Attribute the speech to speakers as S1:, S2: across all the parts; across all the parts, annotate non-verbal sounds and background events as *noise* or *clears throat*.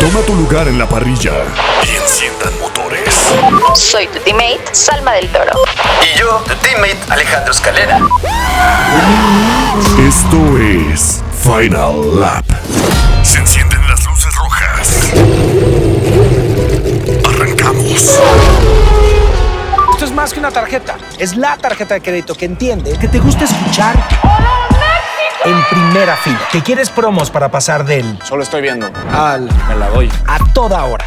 S1: Toma tu lugar en la parrilla y enciendan motores.
S2: Soy tu teammate, Salma del Toro.
S3: Y yo, tu teammate, Alejandro Escalera.
S1: Esto es Final Lap. Se encienden las luces rojas. Arrancamos.
S4: Esto es más que una tarjeta. Es la tarjeta de crédito que entiende que te gusta escuchar en primera fila. Que quieres promos para pasar del
S5: Solo estoy viendo.
S4: al
S5: Me la doy.
S4: a toda hora.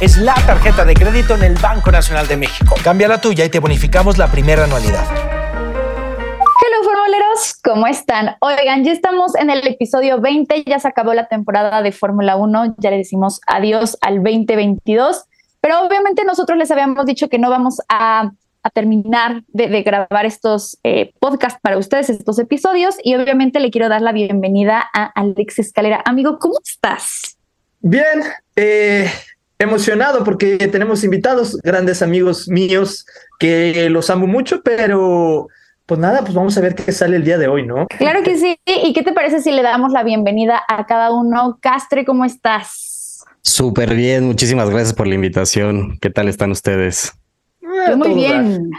S4: Es la tarjeta de crédito en el Banco Nacional de México. Cambia la tuya y te bonificamos la primera anualidad.
S6: Hello formuleros, ¿cómo están? Oigan, ya estamos en el episodio 20, ya se acabó la temporada de Fórmula 1, ya le decimos adiós al 2022, pero obviamente nosotros les habíamos dicho que no vamos a, a terminar de, de grabar estos eh, podcasts para ustedes, estos episodios, y obviamente le quiero dar la bienvenida a Alex Escalera. Amigo, ¿cómo estás?
S7: Bien, eh, emocionado porque tenemos invitados, grandes amigos míos que los amo mucho, pero pues nada, pues vamos a ver qué sale el día de hoy, ¿no?
S6: Claro que sí, ¿y qué te parece si le damos la bienvenida a cada uno? Castre, ¿cómo estás?
S8: Súper bien, muchísimas gracias por la invitación. ¿Qué tal están ustedes?
S6: Yo muy bien.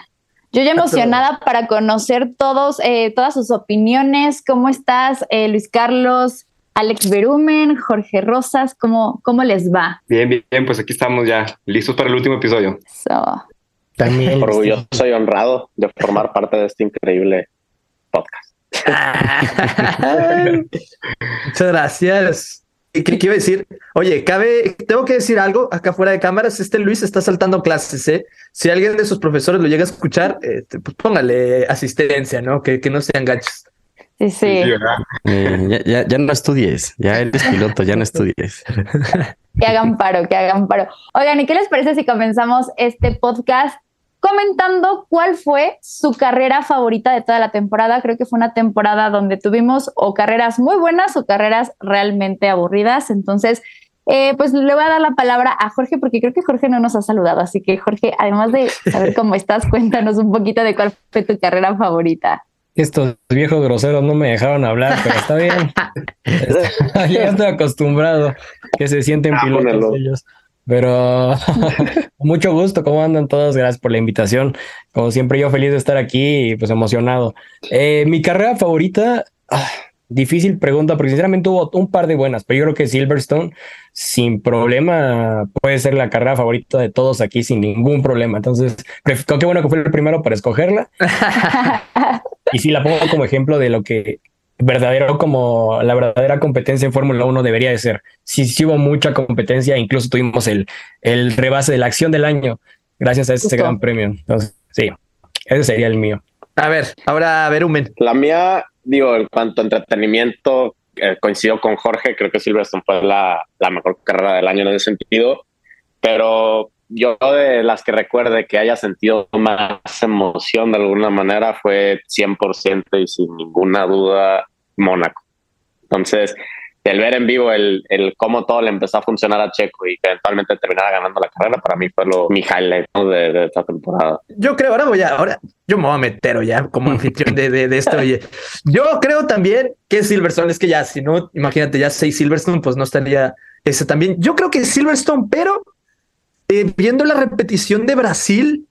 S6: Yo ya emocionada para conocer todos, eh, todas sus opiniones. ¿Cómo estás, eh, Luis Carlos, Alex Berumen, Jorge Rosas? ¿Cómo, cómo les va?
S5: Bien, bien, bien, pues aquí estamos ya, listos para el último episodio.
S6: So,
S8: También. *laughs*
S9: Orgulloso y honrado de formar parte de este increíble podcast. *laughs*
S7: Muchas gracias. ¿Y ¿Qué, qué iba a decir? Oye, cabe, tengo que decir algo acá fuera de cámaras. Este Luis está saltando clases, ¿eh? Si alguien de sus profesores lo llega a escuchar, este, pues póngale asistencia, ¿no? Que, que no sean gachos.
S6: sí, sí.
S8: Eh, ya, ya, ya no estudies, ya eres piloto, ya no estudies. *laughs*
S6: Que hagan paro, que hagan paro. Oigan, ¿y qué les parece si comenzamos este podcast comentando cuál fue su carrera favorita de toda la temporada? Creo que fue una temporada donde tuvimos o carreras muy buenas o carreras realmente aburridas. Entonces, eh, pues le voy a dar la palabra a Jorge porque creo que Jorge no nos ha saludado. Así que, Jorge, además de saber cómo estás, *laughs* cuéntanos un poquito de cuál fue tu carrera favorita.
S10: Estos viejos groseros no me dejaron hablar, pero está bien. *laughs* *laughs* Ya estoy acostumbrado que se sienten
S9: Ah,
S10: pilotos ellos. Pero *laughs* mucho gusto, ¿cómo andan todos? Gracias por la invitación. Como siempre, yo feliz de estar aquí y pues emocionado. Eh, mi carrera favorita, ah, difícil pregunta, porque sinceramente hubo un par de buenas, pero yo creo que Silverstone, sin problema, puede ser la carrera favorita de todos aquí, sin ningún problema. Entonces, qué bueno que fue el primero para escogerla. *laughs* Y sí la pongo como ejemplo de lo que verdadero como la verdadera competencia en Fórmula 1 debería de ser. Sí, sí hubo mucha competencia, incluso tuvimos el, el rebase de la acción del año gracias a ese
S6: Justo.
S10: gran premio. Entonces, sí, ese sería el mío.
S7: A ver, ahora Berumen.
S9: La mía, digo, en cuanto a entretenimiento, eh, coincido con Jorge, creo que Silverstone fue la, la mejor carrera del año en ese sentido, pero yo de las que recuerde que haya sentido más emoción de alguna manera fue 100% y sin ninguna duda Mónaco. Entonces, el ver en vivo el, el cómo todo le empezó a funcionar a Checo y que eventualmente terminara ganando la carrera, para mí fue lo, mi highlight ¿no? de, de esta temporada.
S7: Yo creo, ahora voy a, ahora yo me voy a meter ya como *laughs* anfitrión de, de, de esto. Oye, yo creo también que Silverstone, es que ya, si no, imagínate, ya seis Silverstone, pues no estaría ese también. Yo creo que Silverstone, pero eh, viendo la repetición de Brasil,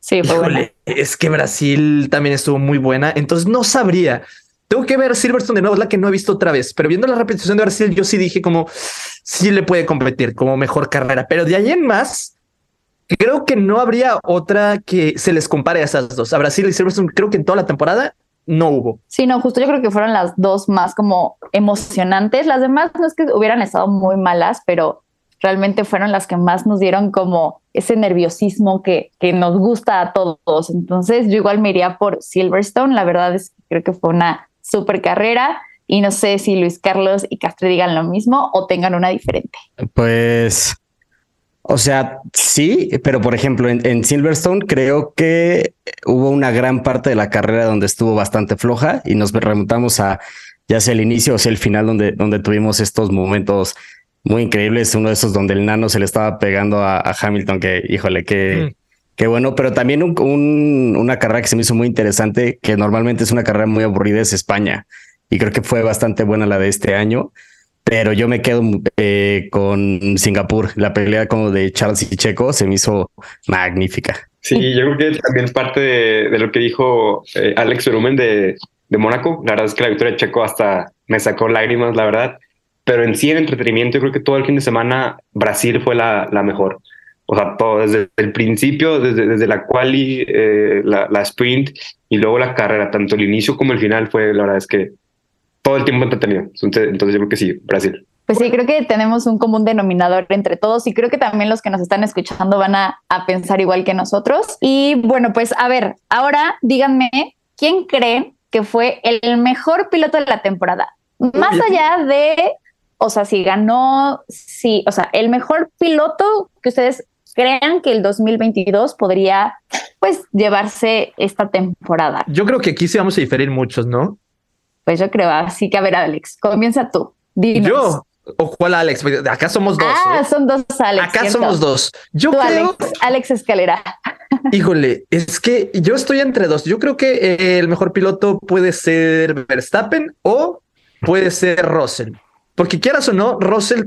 S6: Sí, fue buena.
S7: híjole, es que Brasil también estuvo muy buena, entonces no sabría. Tengo que ver Silverstone de nuevo, es la que no he visto otra vez, pero viendo la repetición de Brasil, yo sí dije como sí le puede competir como mejor carrera, pero de ahí en más, creo que no habría otra que se les compare a esas dos. A Brasil y Silverstone, creo que en toda la temporada no hubo.
S6: Sí, no, justo yo creo que fueron las dos más como emocionantes. Las demás no es que hubieran estado muy malas, pero realmente fueron las que más nos dieron como ese nerviosismo que, que nos gusta a todos. Entonces yo igual me iría por Silverstone. La verdad es que creo que fue una super carrera y no sé si Luis Carlos y Castre digan lo mismo o tengan una diferente.
S8: Pues O sea, sí, pero por ejemplo, en, Silverstone creo que hubo una gran parte de la carrera donde estuvo bastante floja y nos remontamos a ya sea el inicio o sea el final donde, donde tuvimos estos momentos muy increíbles. Uno de esos donde el nano se le estaba pegando a, a Hamilton, que híjole, que, mm. Qué bueno, pero también un, una carrera que se me hizo muy interesante, que normalmente es una carrera muy aburrida, es España. Y creo que fue bastante buena la de este año. Pero yo me quedo eh, con Singapur. La pelea como de Charles y Checo se me hizo magnífica.
S5: Sí, yo creo que también es parte de, lo que dijo eh, Alex Verumen de, de Mónaco. La verdad es que la victoria de Checo hasta me sacó lágrimas, la verdad. Pero en sí, en entretenimiento, yo creo que todo el fin de semana Brasil fue la, la mejor. O sea, todo desde el principio, desde, desde la quali, eh, la, la, sprint y luego la carrera, tanto el inicio como el final fue, la verdad es que todo el tiempo entretenido. Entonces, entonces yo creo que sí, Brasil.
S6: Pues sí, creo que tenemos un común denominador entre todos y creo que también los que nos están escuchando van a, a pensar igual que nosotros. Y bueno, pues a ver, ahora díganme, ¿quién cree que fue el mejor piloto de la temporada? Más allá de, o sea, si ganó, sí, o sea, el mejor piloto que ustedes crean que el 2022 podría pues llevarse esta temporada.
S7: Yo creo que aquí sí vamos a diferir muchos, ¿no?
S6: Pues yo creo, así que a ver, Alex, comienza tú. Dinos.
S7: Yo, o cuál Alex, acá somos dos.
S6: Ah,
S7: ¿eh?
S6: son dos Alex.
S7: Acá somos dos. Yo
S6: creo. Alex, Escalera. *laughs*
S7: Híjole, es que yo estoy entre dos. Yo creo que eh, el mejor piloto puede ser Verstappen o puede ser Russell. Porque quieras o no, Russell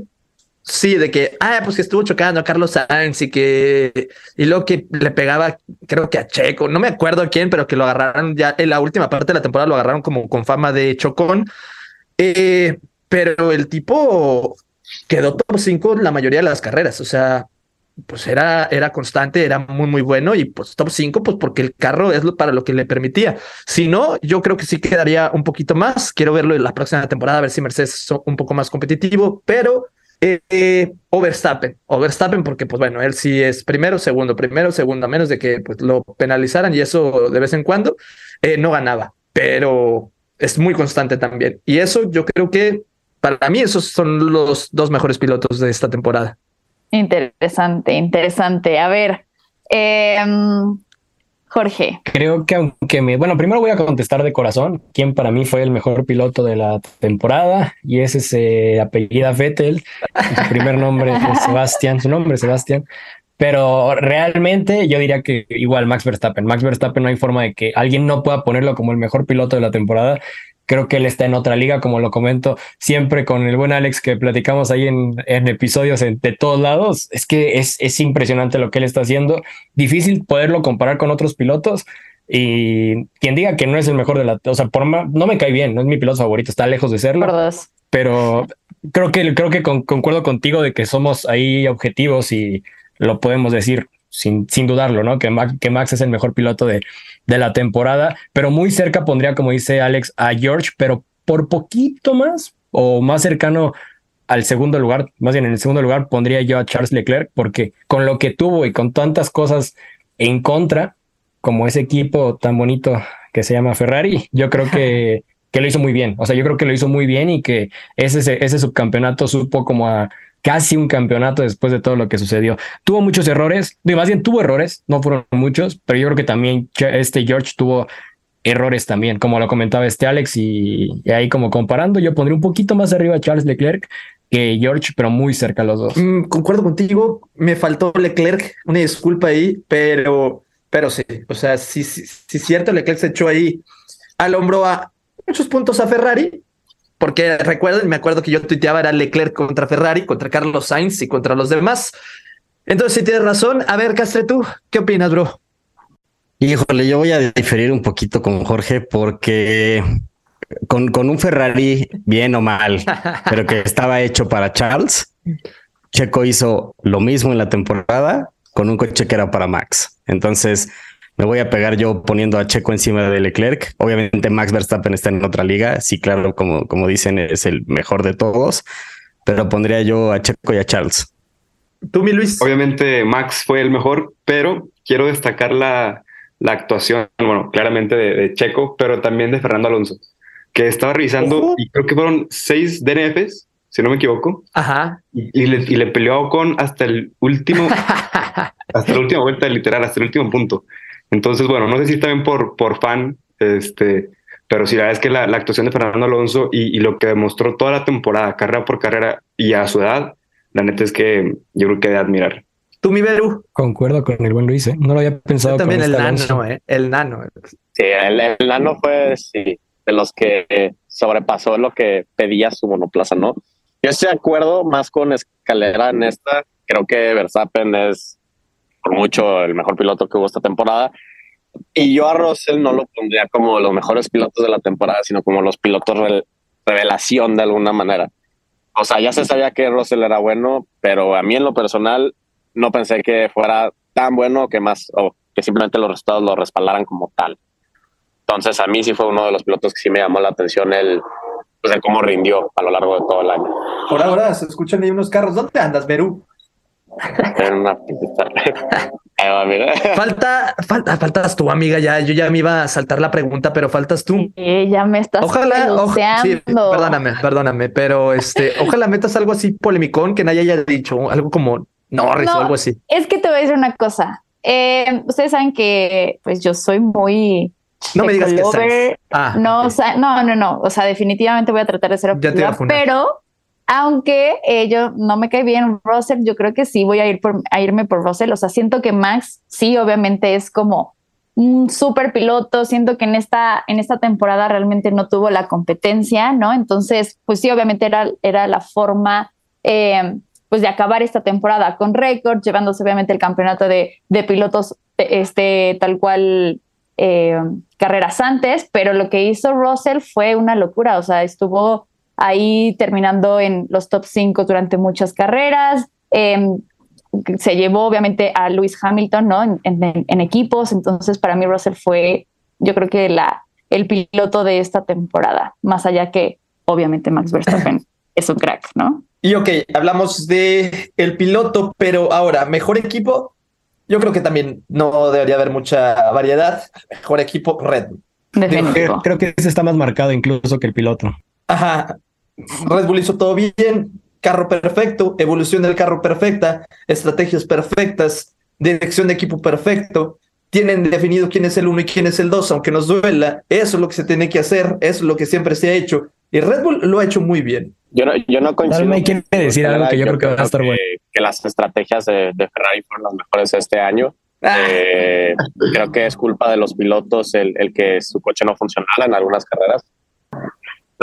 S7: Sí, de que, ah, pues que estuvo chocando a Carlos Sainz y que, y luego que le pegaba, creo que a Checo, no me acuerdo quién, pero que lo agarraron ya en la última parte de la temporada, lo agarraron como con fama de chocón. Eh, pero el tipo quedó top 5 la mayoría de las carreras, o sea, pues era, era constante, era muy, muy bueno y pues top 5, pues porque el carro es para lo que le permitía. Si no, yo creo que sí quedaría un poquito más. Quiero verlo en la próxima temporada, a ver si Mercedes es un poco más competitivo, pero eh, o Verstappen, o Verstappen porque pues bueno, él sí es primero, segundo, primero, segundo, a menos de que pues, lo penalizaran y eso de vez en cuando, eh, no ganaba, pero es muy constante también. Y eso yo creo que para mí esos son los dos mejores pilotos de esta temporada.
S6: Interesante, interesante. A ver, eh, Jorge.
S10: Creo que aunque me, bueno, primero voy a contestar de corazón, quién para mí fue el mejor piloto de la temporada y ese se apellida Vettel, su primer nombre es *laughs* Sebastián, su nombre es Sebastián, pero realmente yo diría que igual Max Verstappen, Max Verstappen no hay forma de que alguien no pueda ponerlo como el mejor piloto de la temporada creo que él está en otra liga, como lo comento siempre con el buen Alex que platicamos ahí en, en episodios de todos lados. Es que es, es impresionante lo que él está haciendo. Difícil poderlo comparar con otros pilotos. Y quien diga que no es el mejor de la, o sea, por no me cae bien, no es mi piloto favorito, está lejos de serlo. Pero creo que creo que concuerdo contigo de que somos ahí objetivos y lo podemos decir sin, sin dudarlo, ¿no? Que Max, que Max es el mejor piloto de, de la temporada, pero muy cerca pondría, como dice Alex, a George, pero por poquito más o más cercano al segundo lugar, más bien en el segundo lugar pondría yo a Charles Leclerc, porque con lo que tuvo y con tantas cosas en contra, como ese equipo tan bonito que se llama Ferrari, yo creo que, *laughs* que lo hizo muy bien. O sea, yo creo que lo hizo muy bien y que ese, ese subcampeonato supo como a casi un campeonato después de todo lo que sucedió. Tuvo muchos errores, más bien tuvo errores, no fueron muchos, pero yo creo que también este George tuvo errores también, como lo comentaba este Alex, y, ahí como comparando, yo pondría un poquito más arriba a Charles Leclerc que George, pero muy cerca a los dos.
S7: Mm, concuerdo contigo, me faltó Leclerc, una disculpa ahí, pero, pero sí, o sea, sí, sí, sí, cierto, Leclerc se echó ahí al hombro a muchos puntos a Ferrari, porque recuerden, me acuerdo que yo tuiteaba era Leclerc contra Ferrari, contra Carlos Sainz y contra los demás. Entonces, si tienes razón, a ver, Castre, tú, ¿qué opinas, bro?
S8: Híjole, yo voy a diferir un poquito con Jorge porque con, con un Ferrari, bien o mal, *laughs* pero que estaba hecho para Charles, Checo hizo lo mismo en la temporada con un coche que era para Max. Entonces, me voy a pegar yo poniendo a Checo encima de Leclerc. Obviamente Max Verstappen está en otra liga. Sí, claro, como, como dicen, es el mejor de todos, pero pondría yo a Checo y a Charles.
S7: Tú, mi Luis.
S5: Obviamente Max fue el mejor, pero quiero destacar la, la actuación, bueno, claramente de, Checo, pero también de Fernando Alonso, que estaba revisando y creo que fueron seis DNFs si no me equivoco.
S7: Ajá.
S5: Y, y le, y le peleó a Ocon hasta el último, *laughs* hasta la última vuelta, literal, hasta el último punto. Entonces, bueno, no sé si también por, por fan, este, pero sí, la verdad es que la, la actuación de Fernando Alonso y, y lo que demostró toda la temporada, carrera por carrera y a su edad, la neta es que yo creo que de admirar.
S7: Tú, mi Beru.
S10: Concuerdo con el buen Luis, ¿eh? No lo había pensado.
S7: Yo también
S10: con
S7: el
S10: este
S7: nano,
S10: Alonso.
S7: eh. El nano.
S9: Sí, el, el nano fue sí, de los que sobrepasó lo que pedía su monoplaza, ¿no? Yo estoy de acuerdo más con Escalera en esta. Creo que Verstappen es por mucho el mejor piloto que hubo esta temporada. Y yo a Russell no lo pondría como los mejores pilotos de la temporada, sino como los pilotos re- revelación de alguna manera. O sea, ya se sabía que Russell era bueno, pero a mí en lo personal no pensé que fuera tan bueno que más, o que simplemente los resultados lo respaldaran como tal. Entonces, a mí sí fue uno de los pilotos que sí me llamó la atención el, pues, cómo rindió a lo largo de todo el año.
S7: Por ahora se escuchan ahí unos carros. ¿Dónde andas, Beru?
S9: En una pista. *laughs* Ahí va, mira.
S7: Falta, falta, faltas tú, amiga. Ya, yo ya me iba a saltar la pregunta, pero faltas tú.
S6: Eh, ya me estás
S7: Ojalá, oja- sí, perdóname, perdóname, pero este, ojalá metas algo así polemicón que nadie haya dicho, algo como Norris
S6: No,
S7: o algo así.
S6: Es que te voy a decir una cosa. Eh, ustedes saben que pues yo soy muy
S7: No me digas que. Ah,
S6: no,
S7: ok.
S6: o sea, no, no, no. O sea, definitivamente voy a tratar de ser objetiva, pero aunque eh, yo no me cae bien Russell, yo creo que sí voy a ir por, irme por Russell. O sea, siento que Max sí, obviamente es como un súper piloto. Siento que en esta, en esta temporada realmente no tuvo la competencia, ¿no? Entonces, pues sí, obviamente era, era la forma eh, pues de acabar esta temporada con récord, llevándose obviamente el campeonato de, de pilotos este, tal cual eh, carreras antes, pero lo que hizo Russell fue una locura, o sea, estuvo ahí terminando en los top 5 durante muchas carreras, eh, se llevó obviamente a Lewis Hamilton, ¿no? En, en- en equipos, entonces para mí Russell fue, yo creo que la, el piloto de esta temporada, más allá que obviamente Max Verstappen *laughs* es un crack, ¿no?
S7: Y ok, hablamos de el piloto, pero ahora, mejor equipo, yo creo que también no debería haber mucha variedad. Mejor equipo, Red Bull.
S10: Creo, creo que ese está más marcado incluso que el piloto.
S7: Ajá. Red Bull hizo todo bien, carro perfecto, evolución del carro perfecta, estrategias perfectas, dirección de equipo perfecto. Tienen definido quién es el uno y quién es el dos, aunque nos duela. Eso es lo que se tiene que hacer, es lo que siempre se ha hecho. Y Red Bull lo ha hecho muy bien.
S9: Yo no, yo no coincido.
S10: Dalma, ¿quiere
S9: con
S10: decir algo que yo creo que va a estar bueno?
S9: Que las estrategias de, de Ferrari fueron las mejores este año.
S10: Ah.
S9: Eh, creo que es culpa de los pilotos el, el que su coche no funcionara en algunas carreras.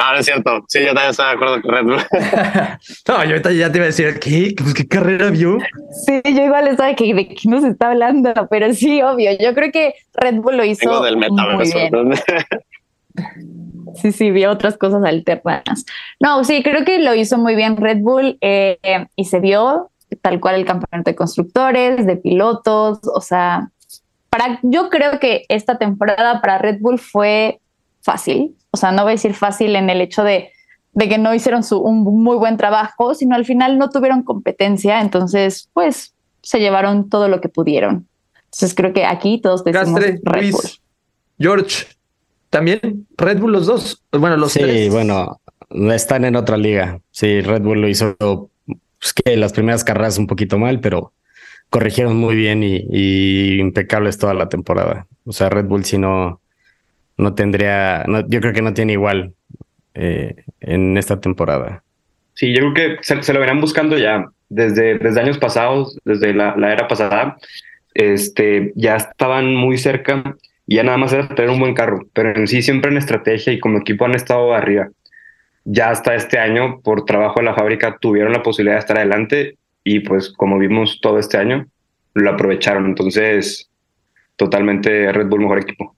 S9: No, no es cierto. Sí, yo también estoy de acuerdo con Red Bull. *laughs*
S7: No, yo ahorita ya te iba a decir, ¿qué? Pues, ¿Qué carrera vio?
S6: Sí, yo igual estaba que de qué nos está hablando, pero sí, obvio. Yo creo que Red Bull lo hizo
S9: Vengo del
S6: muy
S9: metaverso.
S6: bien. Sí, sí, vi otras cosas alternas. No, sí, creo que lo hizo muy bien Red Bull eh, y se vio tal cual el campeonato de constructores, de pilotos, o sea, para, yo creo que esta temporada para Red Bull fue fácil, o sea, no voy a decir fácil en el hecho de, de que no hicieron su, un muy buen trabajo, sino al final no tuvieron competencia, entonces, pues, se llevaron todo lo que pudieron. Entonces creo que aquí todos decimos
S7: Castre,
S6: Red Bull.
S7: George, también Red Bull los dos. Bueno, los
S8: sí,
S7: tres.
S8: bueno, están en otra liga. Sí, Red Bull lo hizo, pues que las primeras carreras un poquito mal, pero corrigieron muy bien y, y impecables toda la temporada. O sea, Red Bull si no, no tendría, yo creo que no tiene igual eh, en esta temporada.
S5: Sí, yo creo que se, se lo verán buscando ya desde, desde años pasados, desde la, la era pasada. Este, ya estaban muy cerca y ya nada más era tener un buen carro, pero en sí siempre en estrategia y como equipo han estado arriba. Ya hasta este año, por trabajo de la fábrica, tuvieron la posibilidad de estar adelante y pues como vimos todo este año, lo aprovecharon. Entonces, totalmente Red Bull mejor equipo.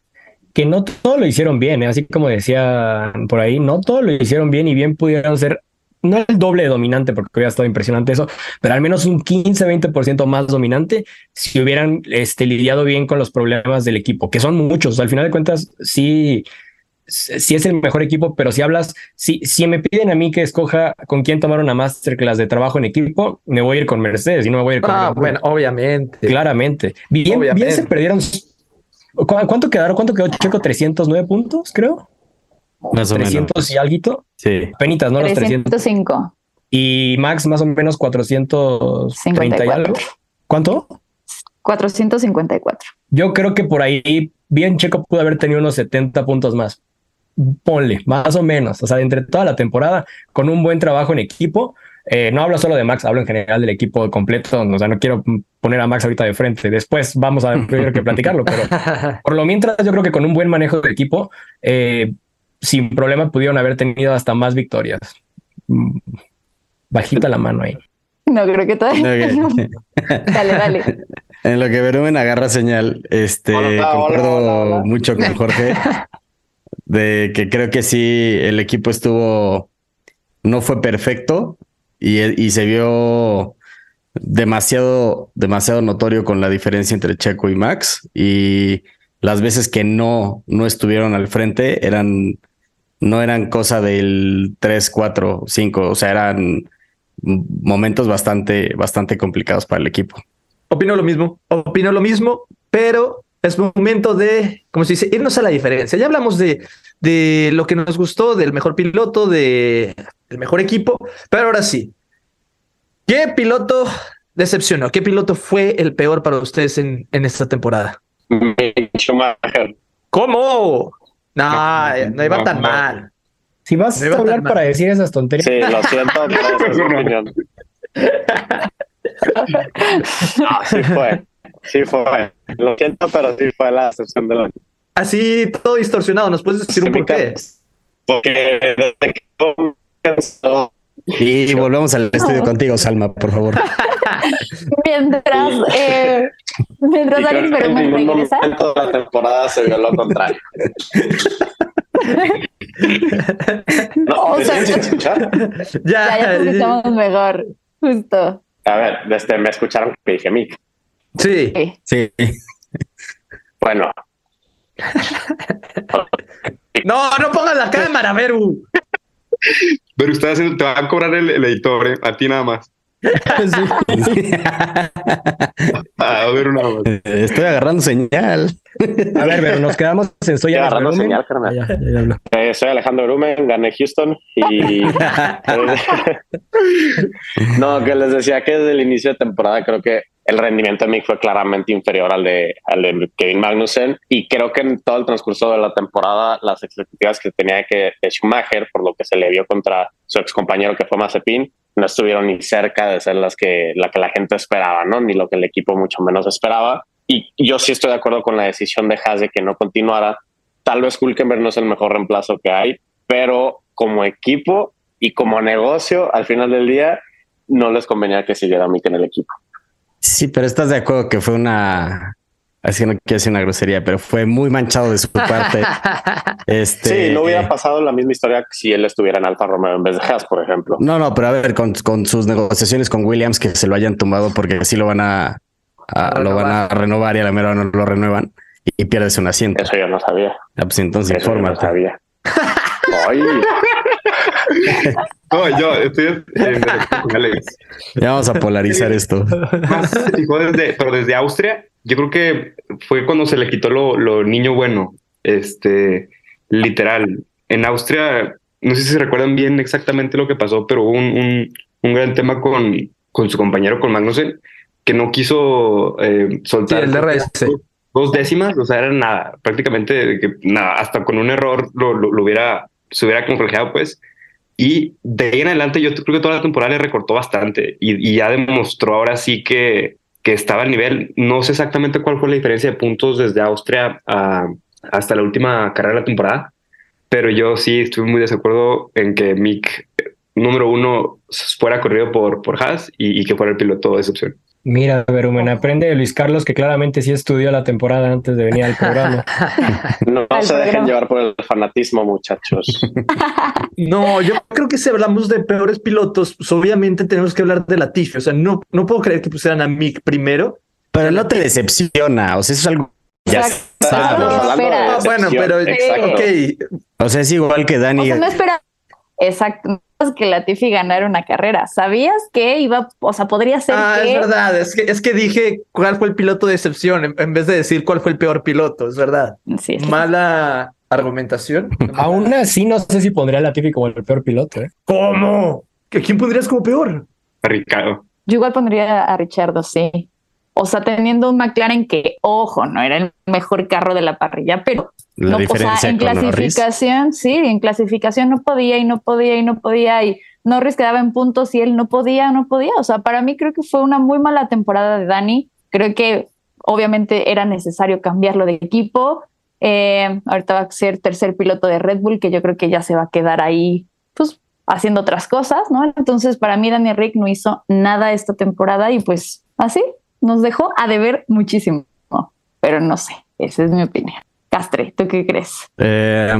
S10: Que no todo lo hicieron bien, ¿eh? así como decía por ahí, no todo lo hicieron bien y bien pudieron ser, no el doble de dominante, porque hubiera estado impresionante eso, pero al menos un 15-20% más dominante si hubieran este, lidiado bien con los problemas del equipo, que son muchos. Al final de cuentas, sí, sí es el mejor equipo, pero si hablas, si, si me piden a mí que escoja con quién tomar una masterclass de trabajo en equipo, me voy a ir con Mercedes y no me voy a ir con
S7: Ah, bueno, obviamente.
S10: Claramente. Bien,
S7: Obviamente.
S10: bien se perdieron. ¿Cu- ¿Cuánto quedaron? ¿Cuánto quedó Checo? 309 puntos, creo.
S8: Más o menos.
S10: 300 y algo.
S8: Sí.
S10: Penitas, ¿no? Los 300.
S6: 305.
S10: y Max más o menos 430 y
S6: 54.
S10: algo. ¿Cuánto?
S6: 454.
S10: Yo creo que por ahí bien Checo pudo haber tenido unos 70 puntos más. Ponle, más o menos. O sea, entre toda la temporada, con un buen trabajo en equipo. Eh, no hablo solo de Max, hablo en general del equipo completo. O sea, no quiero poner a Max ahorita de frente. Después vamos a tener que platicarlo, pero *laughs* por lo mientras, yo creo que con un buen manejo de equipo, eh, sin problema pudieron haber tenido hasta más victorias. Mm, Bajita la mano ahí.
S6: No, creo que todavía. *laughs* Dale, dale.
S8: En lo que Verumen agarra señal, este,
S9: Hola, hola,
S8: concuerdo
S9: hola, hola.
S8: mucho con *laughs* Jorge de que creo que sí, el equipo estuvo, no fue perfecto y, se vio demasiado, demasiado notorio con la diferencia entre Checo y Max y las veces que no, no estuvieron al frente eran, no eran cosa del 3, 4, 5, o sea, eran momentos bastante, bastante complicados para el equipo.
S7: Opino lo mismo, opino lo mismo, pero es momento de, como se dice, irnos a la diferencia. Ya hablamos de, de lo que nos gustó, del mejor piloto, de, del mejor equipo, pero ahora sí, ¿qué piloto decepcionó? ¿Qué piloto fue el peor para ustedes en, en esta temporada?
S9: Schumacher.
S7: ¿Cómo? No, no iba
S5: no,
S7: tan
S5: no.
S7: mal.
S10: Si vas
S7: Me
S10: a hablar
S7: mal.
S10: para decir esas tonterías,
S9: Sí, lo siento, pero esa es mi opinión. No, sí fue. Sí fue. Lo siento, pero sí fue la excepción de la.
S7: Así todo distorsionado, ¿nos puedes decir un por qué?
S9: Porque desde que
S8: Y volvemos al estudio contigo, Salma, por favor.
S6: Mientras, eh, mientras Alex
S9: en ningún
S6: regresa.
S9: momento de la temporada se vio lo contrario. No,
S6: O
S9: ¿me
S6: sea,
S9: siguen sin escuchar?
S6: Ya, ya te
S7: Ya,
S6: escuchamos mejor. Justo.
S9: A ver, desde me escucharon que dije Mick.
S7: sí.
S6: Sí.
S8: Sí.
S9: Bueno,
S7: No, no pongas la cámara, Veru.
S5: Pero usted haciendo, te va a cobrar el, el editor, ¿eh? a ti nada más. A ver una.
S8: Estoy agarrando señal.
S10: a ver, pero nos quedamos en soy
S9: agarrando señal, carnal.
S10: Ah, ya, ya,
S9: eh, soy Alejandro Brumen, gané Houston y *laughs* no, que les decía que desde el inicio de temporada creo que el rendimiento de Mick fue claramente inferior al de, al de Kevin Magnussen y creo que en todo el transcurso de la temporada las expectativas que tenía que de Schumacher por lo que se le vio contra su ex compañero que fue Mazepin no estuvieron ni cerca de ser las que la que la gente esperaba, ¿no? Ni lo que el equipo mucho menos esperaba. Y yo sí estoy de acuerdo con la decisión de Haas de que no continuara. Tal vez Hulkenberg no es el mejor reemplazo que hay, pero como equipo y como negocio, al final del día, no les convenía que siguiera Mick en el equipo.
S8: Sí, pero estás de acuerdo que fue una. Así que no quiero decir una grosería, pero fue muy manchado de su *laughs* parte. Este,
S9: Sí, no hubiera pasado la misma historia si él estuviera en Alfa Romeo en vez de Haas, por ejemplo.
S8: No, no, pero a ver, con, con sus negociaciones con Williams que se lo hayan tumbado porque sí lo van a, a- lo van a renovar y a la mera no lo renuevan y, y pierdes un asiento.
S9: Eso yo no sabía.
S8: Ah, pues entonces
S9: Eso yo no sabía. *laughs* Ay, *laughs*
S5: No, yo estoy en Alex.
S8: Ya vamos a polarizar esto.
S5: Más desde, pero desde Austria, yo creo que fue cuando se le quitó lo, lo niño bueno. Este, literal. En Austria, no sé si se recuerdan bien exactamente lo que pasó, pero hubo un, un, un gran tema con, con su compañero, con Magnussen, que no quiso eh, soltar
S7: Sí, DRS.
S5: dos décimas, o sea, era nada, prácticamente que nada, hasta con un error lo, lo, lo hubiera, se hubiera congelado, pues. Y de ahí en adelante, yo creo que toda la temporada le recortó bastante y, y ya demostró ahora sí que, que estaba al nivel. No sé exactamente cuál fue la diferencia de puntos desde Austria hasta la última carrera de la temporada, pero yo sí estuve muy de desacuerdo en que Mick, eh, número uno, fuera corrido por, por Haas y, y que fuera el piloto de excepción.
S10: Mira, Verumen, aprende de Luis Carlos, que claramente sí estudió la temporada antes de venir al programa. *laughs*
S9: no
S6: Al
S9: se dejen llevar por el fanatismo, muchachos. *laughs*
S7: No, yo creo que si hablamos de peores pilotos, pues obviamente tenemos que hablar de Latifi. O sea, no, no puedo creer que pusieran a Mick primero.
S8: Pero no te decepciona, o sea, eso es algo ya
S6: Exacto.
S8: sabes.
S6: No.
S7: Ah, bueno, pero
S9: Exacto.
S7: ok.
S8: O sea, es igual que
S6: O
S8: Dani.
S6: sea, no espera. Exacto. Que Latifi ganara una carrera. ¿Sabías que iba, o sea, podría ser
S7: Ah,
S6: que
S7: es verdad. Es que, es que dije cuál fue el piloto de excepción en, en vez de decir cuál fue el peor piloto. Es verdad.
S6: Sí, sí.
S7: Mala argumentación.
S10: Aún así, no sé si pondría a Latifi como el peor piloto. ¿eh?
S7: ¿Cómo? ¿A quién pondrías como peor?
S5: A Ricardo.
S6: Yo igual pondría a Richardo, sí. O sea, teniendo un McLaren que, ojo, no era el mejor carro de la parrilla, pero
S8: La
S6: no, o sea, en
S8: Norris.
S6: clasificación, sí, en clasificación no podía y no podía y no podía y Norris quedaba en puntos y él no podía, no podía. O sea, para mí creo que fue una muy mala temporada de Dani. Creo que obviamente era necesario cambiarlo de equipo. Eh, ahorita va a ser tercer piloto de Red Bull, que yo creo que ya se va a quedar ahí, pues, haciendo otras cosas, ¿no? Entonces, para mí, Dani Rick no hizo nada esta temporada y pues así nos dejó a deber muchísimo. Pero no sé, esa es mi opinión. Castre, ¿tú qué crees?
S8: Eh,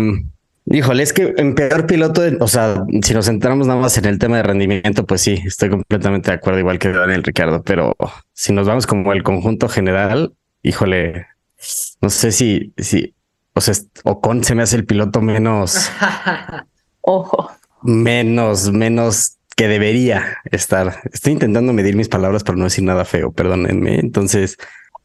S8: híjole, es que en peor piloto, o sea, si nos centramos nada más en el tema de rendimiento, pues sí, estoy completamente de acuerdo, igual que Daniel Ricardo, pero si nos vamos como el conjunto general, híjole, no sé si, si, o sea, Ocon se me hace el piloto menos, *laughs*
S6: Ojo.
S8: menos, menos que debería estar. Estoy intentando medir mis palabras para no decir nada feo, perdónenme. Entonces,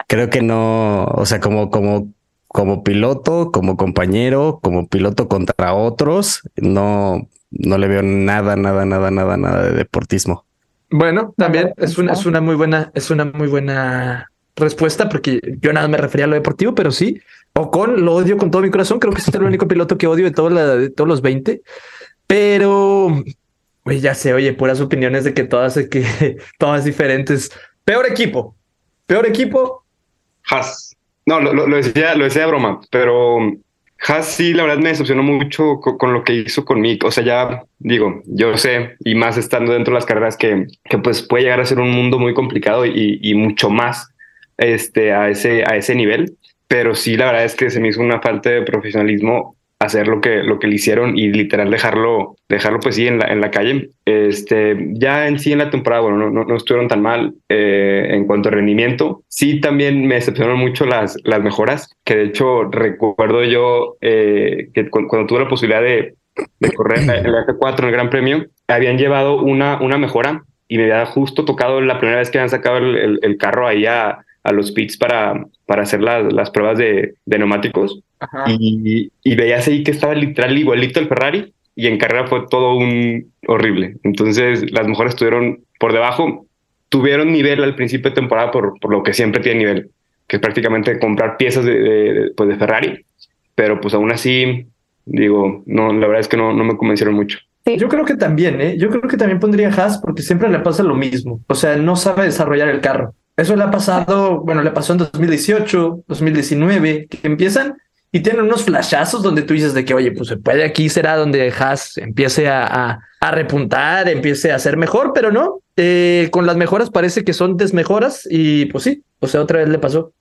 S8: creo que no, o sea, como, como, como piloto, como compañero, como piloto contra otros, no, no le veo nada, nada, nada, nada, nada de deportismo.
S7: Bueno, también es una, es una muy buena, es una muy buena respuesta, porque yo nada me refería a lo deportivo, pero sí. Ocon lo odio con todo mi corazón. Creo que es el único piloto que odio de, todo la, de todos los 20. Pero Oye, ya sé, oye, puras opiniones de que todas, que *laughs* todas diferentes. Peor equipo. Peor equipo.
S5: Haas. No, lo, lo- decía, lo decía de broma, pero Haas sí, la verdad me decepcionó mucho co- con, lo que hizo conmigo. O sea, ya digo, yo sé, y más estando dentro de las carreras, que, que pues puede llegar a ser un mundo muy complicado y, y mucho más este, a, ese, a ese nivel. Pero sí, la verdad es que se me hizo una falta de profesionalismo hacer lo que, lo que le hicieron y literal dejarlo, dejarlo pues sí en la, en la calle. Este, ya en sí en la temporada, bueno, no, no, no estuvieron tan mal eh, en cuanto a rendimiento. Sí, también me decepcionaron mucho las, las mejoras, que de hecho recuerdo yo eh, que cu- cuando tuve la posibilidad de, de correr en la F4 en el Gran Premio, habían llevado una, una mejora y me había justo tocado la primera vez que habían sacado el, el- el carro ahí a, a los pits para, para hacer las, las pruebas de, de neumáticos y, y veías ahí que estaba literal igualito el Ferrari y en carrera fue todo un horrible. Entonces las mejores estuvieron por debajo, tuvieron nivel al principio de temporada por, por lo que siempre tiene nivel, que es prácticamente comprar piezas de, de, pues de Ferrari, pero pues aún así, digo, no, la verdad es que no, no me convencieron mucho.
S7: Yo creo que también, ¿eh? Yo creo que también pondría Haas porque siempre le pasa lo mismo. O sea, no sabe desarrollar el carro. Eso le ha pasado, bueno, le pasó en 2018, 2019, que empiezan y tienen unos flashazos donde tú dices de que, oye, pues se puede aquí será donde Haas empiece a, repuntar, empiece a ser mejor, pero no. Eh, con las mejoras parece que son desmejoras y pues sí, o sea, otra vez le pasó.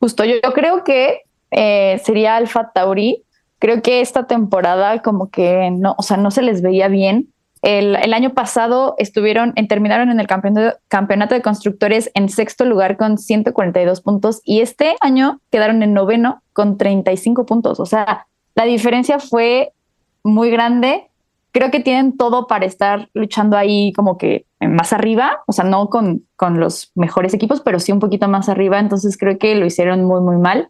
S6: Justo, yo, yo creo que eh, sería Alfa Tauri. Creo que esta temporada como que no, o sea, no se les veía bien. El, año pasado estuvieron, en, terminaron en el campeonato, de constructores en sexto lugar con 142 puntos y este año quedaron en noveno con 35 puntos. O sea, la diferencia fue muy grande. Creo que tienen todo para estar luchando ahí como que más arriba, o sea, no con, con los mejores equipos, pero sí un poquito más arriba. Entonces creo que lo hicieron muy, muy mal.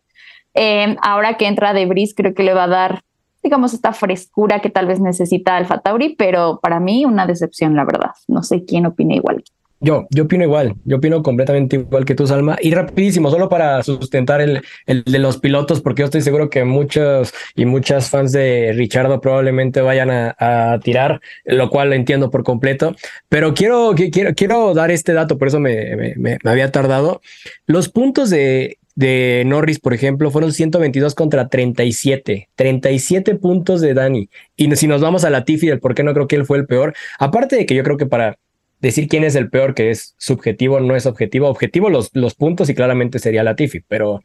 S6: Eh, ahora que entra De Vries, creo que le va a dar, digamos, esta frescura que tal vez necesita Alfa Tauri, pero para mí una decepción, la verdad. No sé quién opina igual.
S10: Yo, yo opino igual, yo opino completamente igual que tú, Salma. Y rapidísimo, solo para sustentar el, el de los pilotos, porque yo estoy seguro que muchos y muchas fans de Richardo probablemente vayan a, tirar, lo cual lo entiendo por completo. Pero quiero, quiero, quiero dar este dato, por eso me- me- me había tardado. Los puntos de, de Norris, por ejemplo, fueron 122 contra 37. 37 puntos de Dani. Y si nos vamos a la Tiffy del por qué no creo que él fue el peor, aparte de que yo creo que para decir quién es el peor, que es subjetivo, no es objetivo. Objetivo los, los puntos y claramente sería Latifi, pero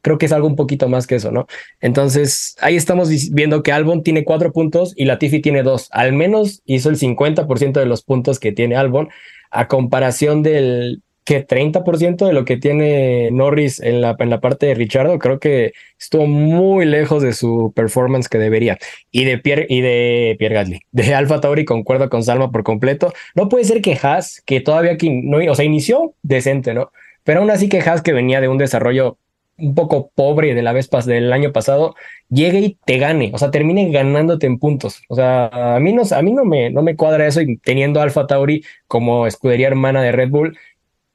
S10: creo que es algo un poquito más que eso, ¿no? Entonces ahí estamos viendo que Albon tiene cuatro puntos y Latifi tiene dos. Al menos hizo el 50% de los puntos que tiene Albon a comparación del que 30% de lo que tiene Norris en la, en la parte de Richardo, creo que estuvo muy lejos de su performance que debería. Y de Pierre, y de Pierre Gasly, de Alfa Tauri, concuerdo con Salma por completo. No puede ser que Haas, que todavía que no, o sea, inició decente, ¿no? Pero aún así que Haas, que venía de un desarrollo un poco pobre de la vez pas del año pasado, llegue y te gane, o sea, termine ganándote en puntos. O sea, a mí no, a mí no me, no me cuadra eso y teniendo Alfa Tauri como escudería hermana de Red Bull,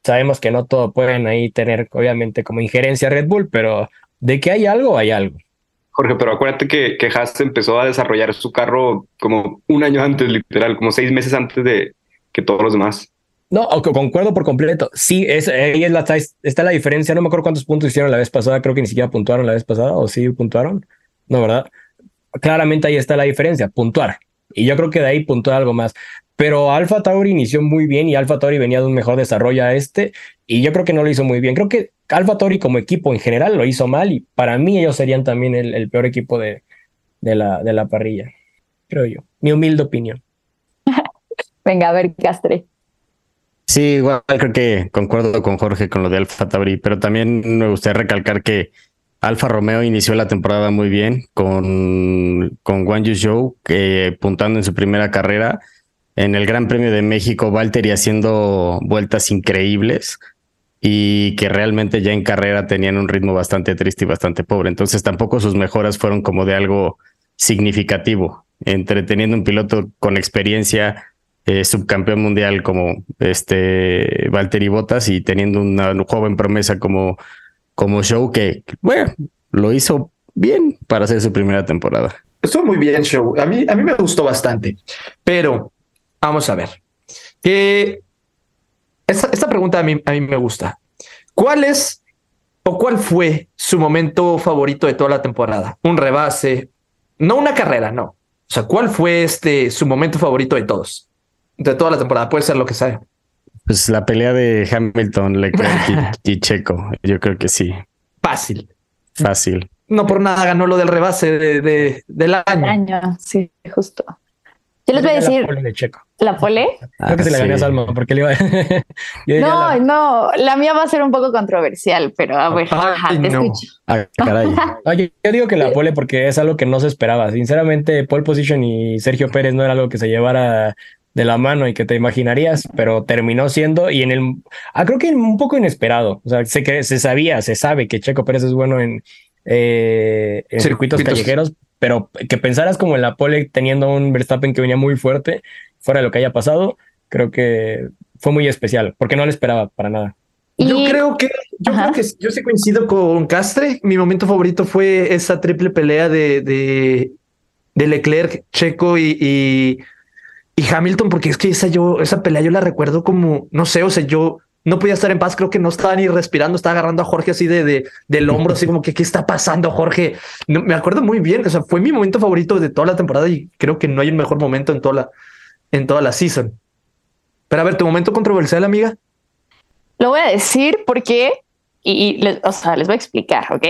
S10: sabemos que no todo pueden ahí tener, obviamente, como injerencia Red Bull, pero de que hay algo, hay algo.
S5: Jorge, pero acuérdate que, que Haas empezó a desarrollar su carro como un año antes, literal, como seis meses antes de que todos los demás.
S10: No, concuerdo por completo. Sí, es, ahí es la, está la diferencia. No me acuerdo cuántos puntos hicieron la vez pasada. Creo que ni siquiera puntuaron la vez pasada. ¿O sí puntuaron? No, ¿verdad? Claramente ahí está la diferencia, puntuar. Y yo creo que de ahí puntuar algo más. Pero Alfa Tauri inició muy bien y Alfa Tauri venía de un mejor desarrollo a este. Y yo creo que no lo hizo muy bien. Creo que Alfa Tauri como equipo en general lo hizo mal. Y para mí ellos serían también el, peor equipo de, de, la, de la parrilla. Creo yo. Mi humilde opinión. *laughs*
S6: Venga, a ver, Castre.
S8: Sí, igual creo que concuerdo con Jorge con lo de Alfa Tauri, pero también me gustaría recalcar que Alfa Romeo inició la temporada muy bien con, con Yu Zhou, puntando en su primera carrera. En el Gran Premio de México, Valtteri haciendo vueltas increíbles y que realmente ya en carrera tenían un ritmo bastante triste y bastante pobre. Entonces tampoco sus mejoras fueron como de algo significativo. Entreteniendo un piloto con experiencia, eh, subcampeón mundial como este Valtteri Bottas y teniendo una joven promesa como, como Show que, bueno, lo hizo bien para hacer su primera temporada.
S7: Estuvo muy bien, Show. A mí, a mí me gustó bastante, pero vamos a ver. Que esta, esta pregunta a mí, a mí me gusta. ¿Cuál es o cuál fue su momento favorito de toda la temporada? Un rebase, no una carrera, no. O sea, ¿cuál fue este su momento favorito de todos? de toda la temporada. Puede ser lo que sea.
S8: Pues la pelea de Hamilton, Leclerc *laughs* y, Checo. Yo creo que sí.
S7: Fácil.
S8: Fácil.
S7: No por nada ganó lo del rebase de, del año.
S6: año, sí, justo. Yo les voy a decir. La pole de Checo. ¿La pole?
S10: Creo que se la gané a Salma porque le iba *laughs*
S6: No, no, la mía va a ser un poco controversial, pero a ver, te escucho.
S10: Ah, *laughs* yo digo que la pole porque es algo que no se esperaba. Sinceramente, pole position y Sergio Pérez no era algo que se llevara de la mano y que te imaginarías, pero terminó siendo y en el, ah, creo que un poco inesperado. O sea, sé que se sabía, se sabe que Checo Pérez es bueno en, eh, en circuitos, callejeros, pero que pensaras como en la pole teniendo un Verstappen que venía muy fuerte, fuera de lo que haya pasado, creo que fue muy especial, porque no lo esperaba para nada.
S7: Yo creo que, yo creo que yo sí coincido con Castre. Mi momento favorito fue esa triple pelea de, de, de Leclerc, Checo y y Hamilton, porque es que esa yo, esa pelea yo la recuerdo como, no sé, o sea, yo no podía estar en paz, creo que no estaba ni respirando, estaba agarrando a Jorge así de, de del hombro, así como que, ¿qué está pasando, Jorge? No, me acuerdo muy bien, o sea, fue mi momento favorito de toda la temporada y creo que no hay un mejor momento en toda la, en toda la season. Pero a ver, tu momento controversial, amiga.
S6: Lo voy a decir porque, y, o sea, les voy a explicar, ¿ok?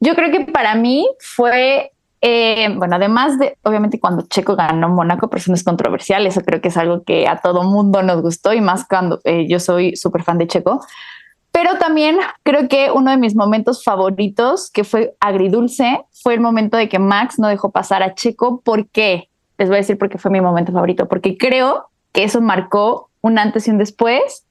S6: Yo creo que para mí fue eh, bueno, además de, obviamente, cuando Checo ganó Mónaco, pero eso no es controversial, eso creo que es algo que a todo mundo nos gustó y más cuando eh, yo soy súper fan de Checo. Pero también creo que uno de mis momentos favoritos, que fue agridulce, fue el momento de que Max no dejó pasar a Checo. ¿Por qué? Les voy a decir por qué fue mi momento favorito, porque creo que eso marcó un antes y un después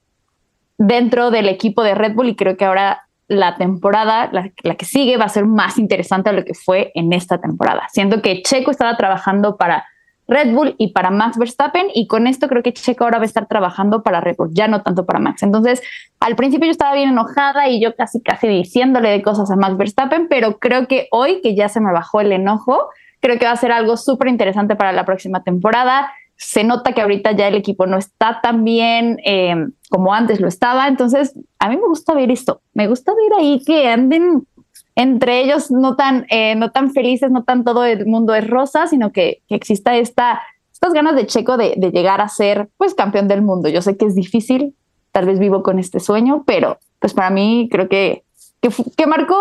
S6: dentro del equipo de Red Bull y creo que ahora la temporada, la, que sigue, va a ser más interesante a lo que fue en esta temporada. Siendo que Checo estaba trabajando para Red Bull y para Max Verstappen, y con esto creo que Checo ahora va a estar trabajando para Red Bull, ya no tanto para Max. Entonces, al principio yo estaba bien enojada y yo casi, casi diciéndole de cosas a Max Verstappen, pero creo que hoy, que ya se me bajó el enojo, creo que va a ser algo súper interesante para la próxima temporada se nota que ahorita ya el equipo no está tan bien eh, como antes lo estaba. Entonces, a mí me gusta ver esto. Me gusta ver ahí que anden entre ellos no tan, eh, no tan felices, no tan todo el mundo es rosa, sino que, exista esta, estas ganas de Checo de, llegar a ser pues campeón del mundo. Yo sé que es difícil, tal vez vivo con este sueño, pero pues para mí creo que, que, que marcó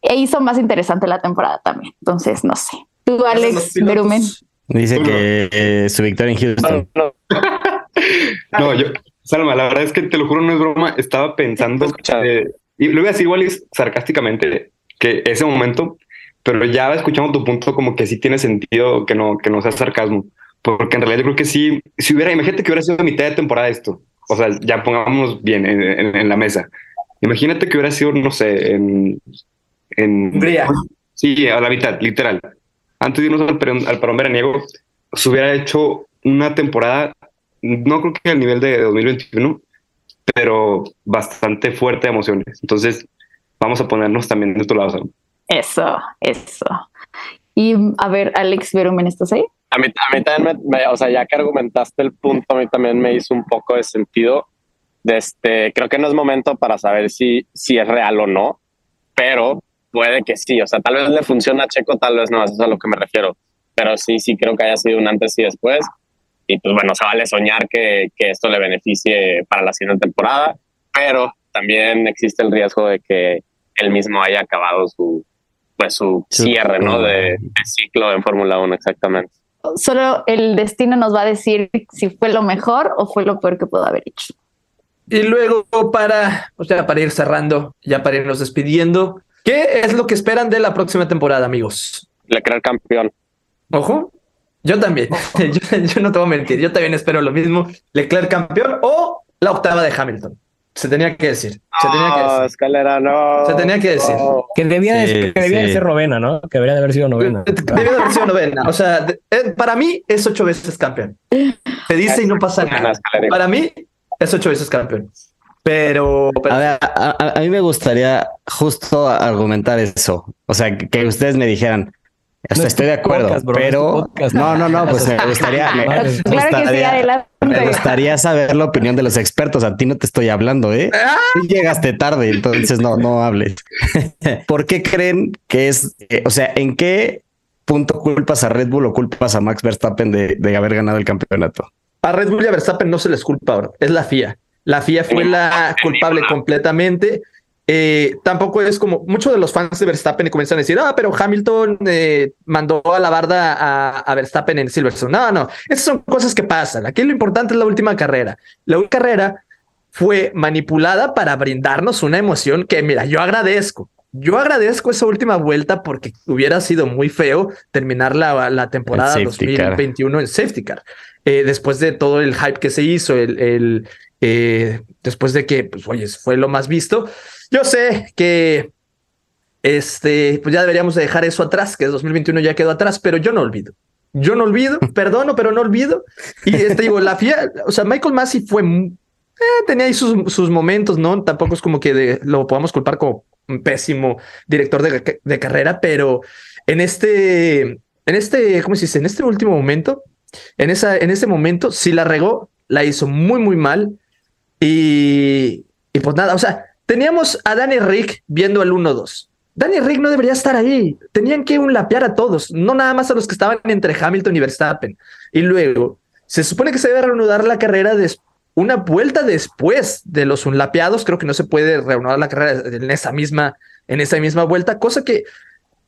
S6: e hizo más interesante la temporada también. Entonces, no sé. Tú, Alex Berumen.
S8: Dice que eh, su victoria en Houston. *laughs*
S5: No, yo, Salma, la verdad es que te lo juro, no es broma. Estaba pensando, eh, y lo voy a decir igual sarcásticamente, que ese momento, pero ya escuchando tu punto, como que sí tiene sentido que no, que no sea sarcasmo. Porque en realidad yo creo que sí, si hubiera, imagínate que hubiera sido mitad de temporada esto. O sea, ya pongámonos bien en, en la mesa. Imagínate que hubiera sido, no sé, en. en
S7: Hungría.
S5: Sí, a la mitad, literal. Antes de irnos al, perón- al parón veraniego, se hubiera hecho una temporada, no creo que al nivel de 2021, pero bastante fuerte de emociones. Entonces, vamos a ponernos también de tu lado.
S6: Eso, eso. Y a ver, Alex Verumen, ¿estás ahí?
S9: A mí, a mí también, me, me- o sea, ya que argumentaste el punto, a mí también me hizo un poco de sentido. De este, creo que no es momento para saber si, si es real o no, pero puede que sí. O sea, tal vez le funciona a Checo, tal vez no, eso es a lo que me refiero. Pero sí, sí creo que haya sido un antes y después. Y pues bueno, se vale soñar que, que esto le beneficie para la siguiente temporada, pero también existe el riesgo de que él mismo haya acabado su, pues su cierre, ¿no? De, de ciclo en Fórmula 1, exactamente.
S6: Solo el destino nos va a decir si fue lo mejor o fue lo peor que pudo haber hecho.
S7: Y luego para, o sea, para ir cerrando, ya para irnos despidiendo, ¿qué es lo que esperan de la próxima temporada, amigos?
S9: Leclerc campeón.
S7: Ojo, yo también, *laughs* yo, yo no te voy a mentir, yo también espero lo mismo, Leclerc campeón o la octava de Hamilton. Se tenía que decir, se tenía que
S9: escalera, no.
S7: Se tenía que decir.
S9: No.
S10: Que debía, de,
S8: Sí,
S10: que debía de
S8: sí.
S10: ser novena, ¿no? Que debería de haber sido novena. *laughs*
S7: Debió de haber sido novena. O sea, de- eh, para mí es ocho veces campeón. Se dice y no pasa nada. Para mí es ocho veces campeón. Pero, pero
S8: A ver, a, a- a mí me gustaría justo argumentar eso. O sea, que, que ustedes me dijeran, o sea,
S10: No es
S8: estoy de acuerdo,
S10: podcast, bro,
S8: pero no, no, no, pues *laughs* me gustaría, me,
S10: Claro
S6: Claro que sí,
S8: gustaría-
S6: adelante.
S8: me gustaría saber la opinión de los expertos. A ti no te estoy hablando, ¿eh? Tú llegaste tarde, entonces no, no hables. *laughs* ¿Por qué creen que es, eh, o sea, en qué punto culpas a Red Bull o culpas a Max Verstappen de, de haber ganado el campeonato?
S7: a Red Bull y a Verstappen no se les culpa ahora, es la FIA. La FIA fue la culpable completamente. Eh, tampoco es como muchos de los fans de Verstappen comienzan a decir, ah, pero Hamilton eh, mandó a la barda a, a Verstappen en Silverstone. No, no, esas son cosas que pasan. Aquí lo importante es la última carrera. La última carrera fue manipulada para brindarnos una emoción que, mira, yo agradezco. Yo agradezco esa última vuelta porque hubiera sido muy feo terminar la, la temporada
S8: El safety car.
S7: 2021 en safety car. Eh, después de todo el hype que se hizo, el, el, eh, después de que, pues, oye, fue lo más visto. Yo sé que este, pues ya deberíamos de dejar eso atrás, que 2021 ya quedó atrás, pero yo no olvido. Yo no olvido, *laughs* perdono, pero no olvido. Y este, digo, la FIA, o sea, Michael Massey fue, eh, tenía ahí sus, sus momentos, ¿no? Tampoco es como que de- lo podamos culpar como un pésimo director de, de carrera, pero en este, en este, ¿cómo se dice? En este último momento, en, esa, en ese momento sí la regó, la hizo muy, muy mal. Y, y pues nada, o sea, teníamos a Danny Rick viendo el 1-2. Danny Rick no debería estar ahí. Tenían que un lapear a todos, no nada más a los que estaban entre Hamilton y Verstappen. Y luego se supone que se debe reanudar la carrera des- una vuelta después de los unlapeados. Creo que no se puede reanudar la carrera en esa misma, en esa misma vuelta, cosa que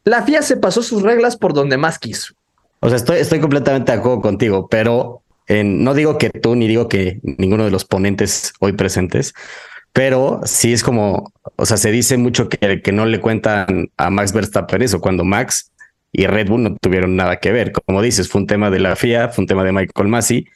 S7: la FIA se pasó sus reglas por donde más quiso.
S8: O sea, estoy, estoy completamente de acuerdo contigo, pero en- no digo que tú ni digo que ninguno de los ponentes hoy presentes, pero sí es como, o sea, se dice mucho que, que no le cuentan a Max Verstappen eso, cuando Max y Red Bull no tuvieron nada que ver. Como dices, fue un tema de la FIA, fue un tema de Michael Massey,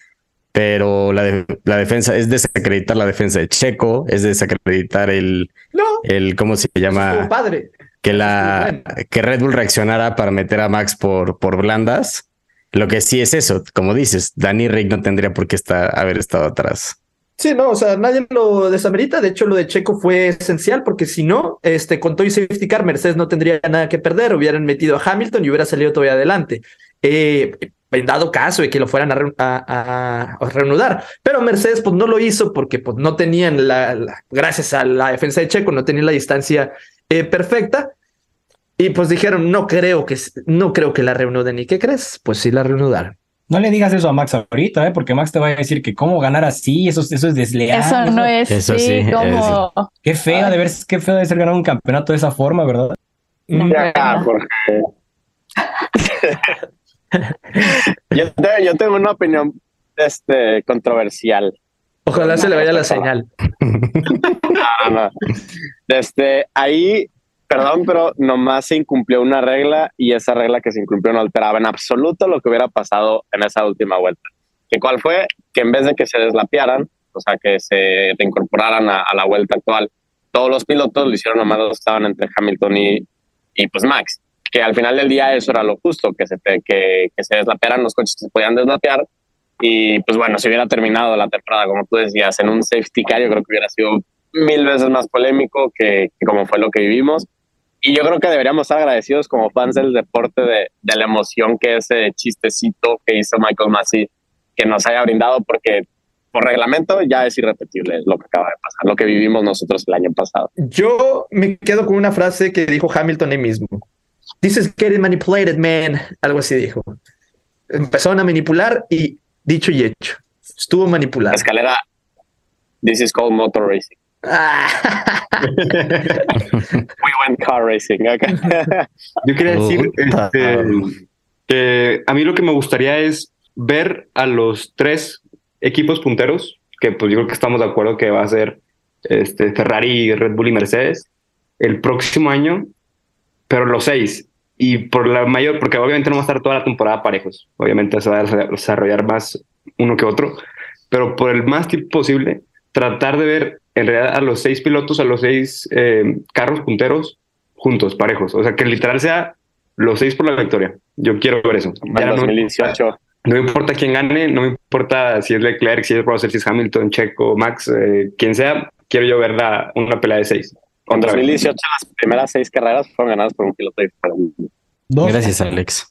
S8: pero la, de- la defensa es desacreditar la defensa de Checo, es desacreditar el,
S7: No,
S8: el ¿cómo se llama?
S7: estuvo padre.
S8: Que la
S7: estuvo
S8: que Red Bull reaccionara para meter a Max por, por blandas. Lo que sí es eso, como dices, Danny Rick no tendría por qué estar, haber estado atrás.
S7: Sí, no, o sea, nadie lo desamerita. De hecho, lo de Checo fue esencial porque si no, este, con Toy Safety Car, Mercedes no tendría nada que perder. Hubieran metido a Hamilton y hubiera salido todavía adelante. Eh, en dado caso de que lo fueran a, re- a- a- a reanudar. Pero Mercedes, pues no lo hizo porque pues, no tenían la, la- gracias a la defensa de Checo, no tenían la distancia eh, perfecta. Y pues dijeron, no creo que, no creo que la reanuden. ¿Y qué crees? Pues sí la reanudaron.
S10: No le digas eso a Max ahorita, ¿eh? porque Max te va a decir que cómo ganar así, eso, eso es desleal.
S6: Eso no es
S8: eso
S6: sí,
S10: Qué feo de ver, qué feo de ser ganar un campeonato de esa forma, ¿verdad?
S6: No,
S9: Ya. Jorge. *laughs* *laughs* yo, te- yo tengo una opinión este, controversial.
S7: Ojalá se le vaya la señal.
S9: No, no. Este, ahí, perdón, pero nomás se incumplió una regla y esa regla que se incumplió no alteraba en absoluto lo que hubiera pasado en esa última vuelta. ¿Y cuál fue? Que en vez de que se deslapiaran, o sea, que se reincorporaran a, a la vuelta actual, todos los pilotos lo hicieron nomás estaban entre Hamilton y, y pues Max, que al final del día eso era lo justo, que se, que, que se deslapearan los coches que se podían deslapear. Y pues bueno, si hubiera terminado la temporada, como tú decías, en un safety car, yo creo que hubiera sido mil veces más polémico que, que como fue lo que vivimos. Y yo creo que deberíamos estar agradecidos como fans del deporte de, de la emoción que ese chistecito que hizo Michael Massey que nos haya brindado, porque por reglamento ya es irrepetible lo que acaba de pasar, lo que vivimos nosotros el año pasado.
S7: Yo me quedo con una frase que dijo Hamilton ahí mismo. This is getting manipulated, man. Algo así dijo. Empezaron a manipular y dicho y hecho. Estuvo
S9: La
S7: manipulado.
S9: escalera, this is called motor racing. *laughs* We went car racing. okay. *laughs*
S5: Yo quería decir este, que a mí lo que me gustaría es ver a los tres equipos punteros, que pues yo creo que estamos de acuerdo que va a ser este, Ferrari, Red Bull y Mercedes, el próximo año, pero los seis. Y por la mayor, porque obviamente no va a estar toda la temporada parejos, obviamente se va a desarrollar más uno que otro, pero por el más tiempo posible, tratar de ver en realidad a los seis pilotos, a los seis eh, carros punteros juntos, parejos. O sea, que literal sea los seis por la victoria. Yo quiero ver eso. Ya no,
S9: 2018.
S5: no me importa quién gane, no me importa si es Leclerc, si es Russell, si es Hamilton, Checo, Max, eh, quien sea, quiero yo ver la, una pelea de seis. Vez.
S9: 2018 las primeras seis carreras fueron ganadas por un piloto diferente.
S8: Gracias, Alex.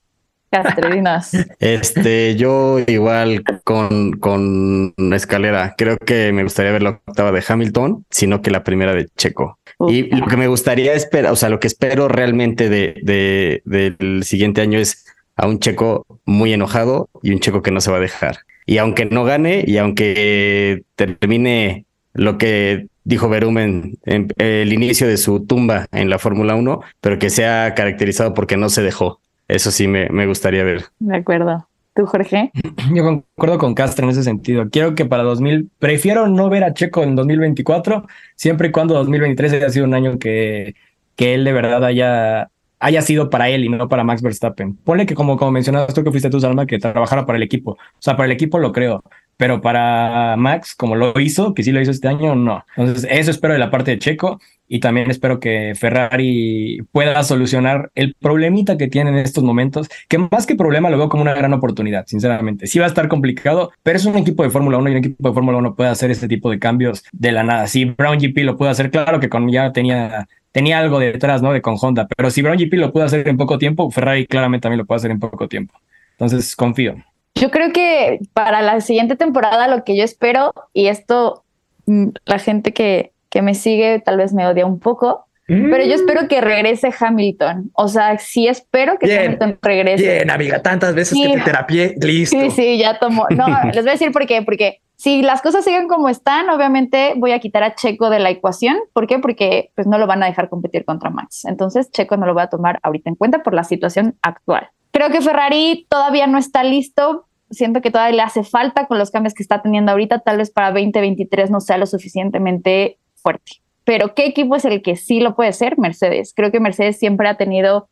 S6: Castredinas. *laughs*
S8: Este, yo igual con, con escalera, creo que me gustaría ver la octava de Hamilton, sino que la primera de Checo. Y lo que me gustaría esperar, o sea, lo que espero realmente de, de- del siguiente año es a un Checo muy enojado y un Checo que no se va a dejar. Y aunque no gane y aunque termine lo que dijo Verumen en el inicio de su tumba en la Fórmula 1, pero que sea caracterizado porque no se dejó. Eso sí me, me gustaría ver.
S6: De acuerdo. ¿Tú, Jorge? *clears throat*
S10: Yo concuerdo con Castro en ese sentido. Quiero que para 2000, prefiero no ver a Checo en 2024, siempre y cuando 2023 haya sido un año que, que él de verdad haya, haya sido para él y no para Max Verstappen. Ponle que como, como mencionabas tú que fuiste tú, Salma, que trabajara para el equipo. O sea, para el equipo lo creo, pero para Max, como lo hizo, que sí lo hizo este año, no. Entonces, eso espero de la parte de Checo y también espero que Ferrari pueda solucionar el problemita que tiene en estos momentos, que más que problema lo veo como una gran oportunidad, sinceramente. Sí va a estar complicado, pero es un equipo de Fórmula 1 y un equipo de Fórmula 1 puede hacer este tipo de cambios de la nada. Si Brown GP lo puede hacer, claro que con ya tenía tenía algo detrás, ¿no? De con Honda, pero si Brown GP lo puede hacer en poco tiempo, Ferrari claramente también lo puede hacer en poco tiempo. Entonces, confío.
S6: Yo creo que para la siguiente temporada lo que yo espero, y esto mm, la gente que, que me sigue tal vez me odia un poco, pero yo espero que regrese Hamilton. O sea, sí espero que
S7: Bien,
S6: Hamilton regrese.
S7: Bien, amiga, tantas veces
S6: Sí.
S7: que te terapié, listo.
S6: Sí, sí, ya tomó. No, *laughs* les voy a decir por qué. Porque si las cosas siguen como están, obviamente voy a quitar a Checo de la ecuación. ¿Por qué? Porque pues no lo van a dejar competir contra Max. Entonces Checo no lo voy a tomar ahorita en cuenta por la situación actual. Creo que Ferrari todavía no está listo. Siento que todavía le hace falta con los cambios que está teniendo ahorita. Tal vez para 2023 no sea lo suficientemente fuerte. Pero ¿qué equipo es el que sí lo puede ser? Mercedes. Creo que Mercedes siempre ha tenido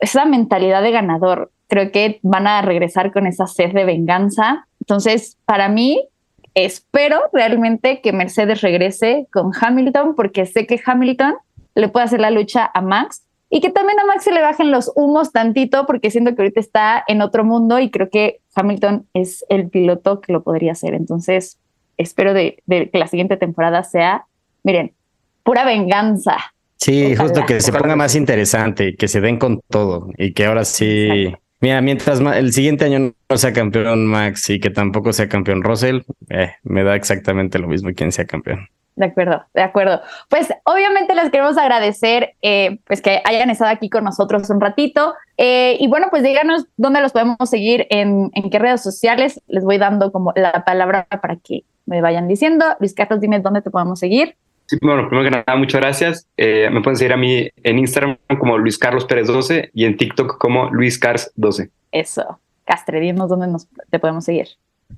S6: esa mentalidad de ganador. Creo que van a regresar con esa sed de venganza. Entonces, para mí, espero realmente que Mercedes regrese con Hamilton, porque sé que Hamilton le puede hacer la lucha a Max y que también a Max se le bajen los humos tantito, porque siento que ahorita está en otro mundo y creo que Hamilton es el piloto que lo podría hacer. Entonces, espero de, que la siguiente temporada sea, miren, pura venganza.
S8: Sí,
S6: Ojalá.
S8: justo que se ponga más interesante, que se den con todo y que ahora sí.
S6: Exacto.
S8: Mira, mientras el siguiente año no sea campeón Max y que tampoco sea campeón Russell, eh, me da exactamente lo mismo quien sea campeón.
S6: De acuerdo, de acuerdo. Pues obviamente les queremos agradecer eh, pues que hayan estado aquí con nosotros un ratito. Eh, y bueno, pues díganos dónde los podemos seguir, en, en qué redes sociales. Les voy dando como la palabra para que me vayan diciendo. Luis Carlos, dime dónde te podemos seguir.
S5: Sí, bueno, primero que nada, muchas gracias. Eh, me pueden seguir a mí en Instagram como Luis Carlos Pérez 12 y en TikTok como Luis Cars 12.
S6: Eso, Castre, dinos dónde nos, te podemos seguir.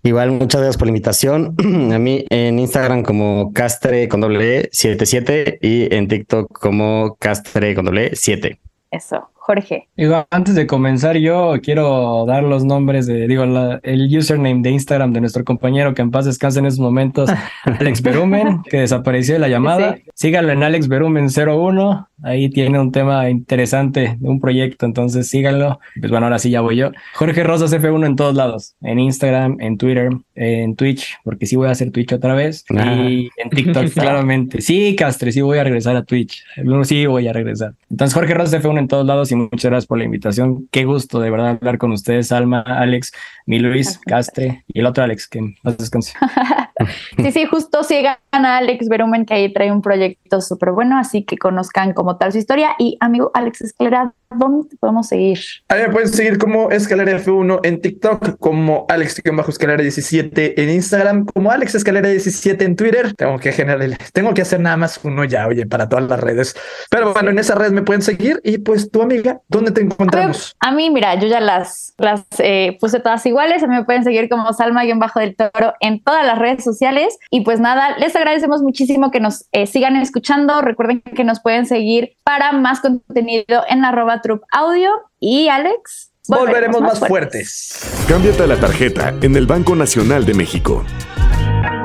S8: Igual, muchas gracias por la invitación. *clears throat* A mí en Instagram como Castre con doble E 77 y en TikTok como Castre con doble E 7.
S6: Eso. Jorge.
S10: Digo, antes de comenzar, yo quiero dar los nombres de, digo, la- el username de Instagram de nuestro compañero que en paz descanse en esos momentos, *laughs* Alex Berumen, que desapareció de la llamada.
S6: Sí.
S10: Síganlo en Alex Berumen 01. Ahí tiene un tema interesante de un proyecto, entonces síganlo. Pues bueno, ahora sí ya voy yo. Jorge Rosas F1 en todos lados, en Instagram, en Twitter, en Twitch, porque sí voy a hacer Twitch otra vez. Y en TikTok, *laughs* claramente. Sí, Castre, sí voy a regresar a Twitch. Sí, voy a regresar. Entonces, Jorge Rosas F1 en todos lados y muchas gracias por la invitación. Qué gusto de verdad hablar con ustedes, Alma, Alex, mi Luis, *laughs* Castre y el otro Alex, que más descanse. *laughs*
S6: Sí, sí, justo sigan a Alex Berumen, que ahí trae un proyecto súper bueno, así que conozcan como tal su historia. Y amigo Alex Escalera, ¿dónde te podemos seguir?
S7: A mí me pueden seguir como Escalera F1 en TikTok, como Alex Escalera 17 en Instagram, como Alex Escalera 17 en Twitter. Tengo que generar, tengo que hacer nada más uno ya, oye, para todas las redes. Pero bueno, en esa red me pueden seguir y pues tu amiga, ¿dónde te encontramos?
S6: A mí, mira, yo ya las, las eh, puse todas iguales. A mí me pueden seguir como Salma-del Toro en todas las redes sociales. Y pues nada, les agradecemos muchísimo que nos eh, sigan escuchando. Recuerden que nos pueden seguir para más contenido en arroba Troop Audio. Y Alex,
S7: Volveremos más fuertes.
S1: Cámbiate a la tarjeta en el Banco Nacional de México.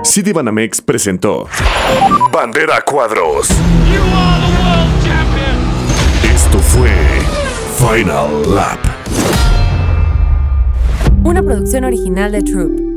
S1: Citibanamex presentó Bandera Cuadros. Esto fue Final Lap.
S11: Una producción original de Troop.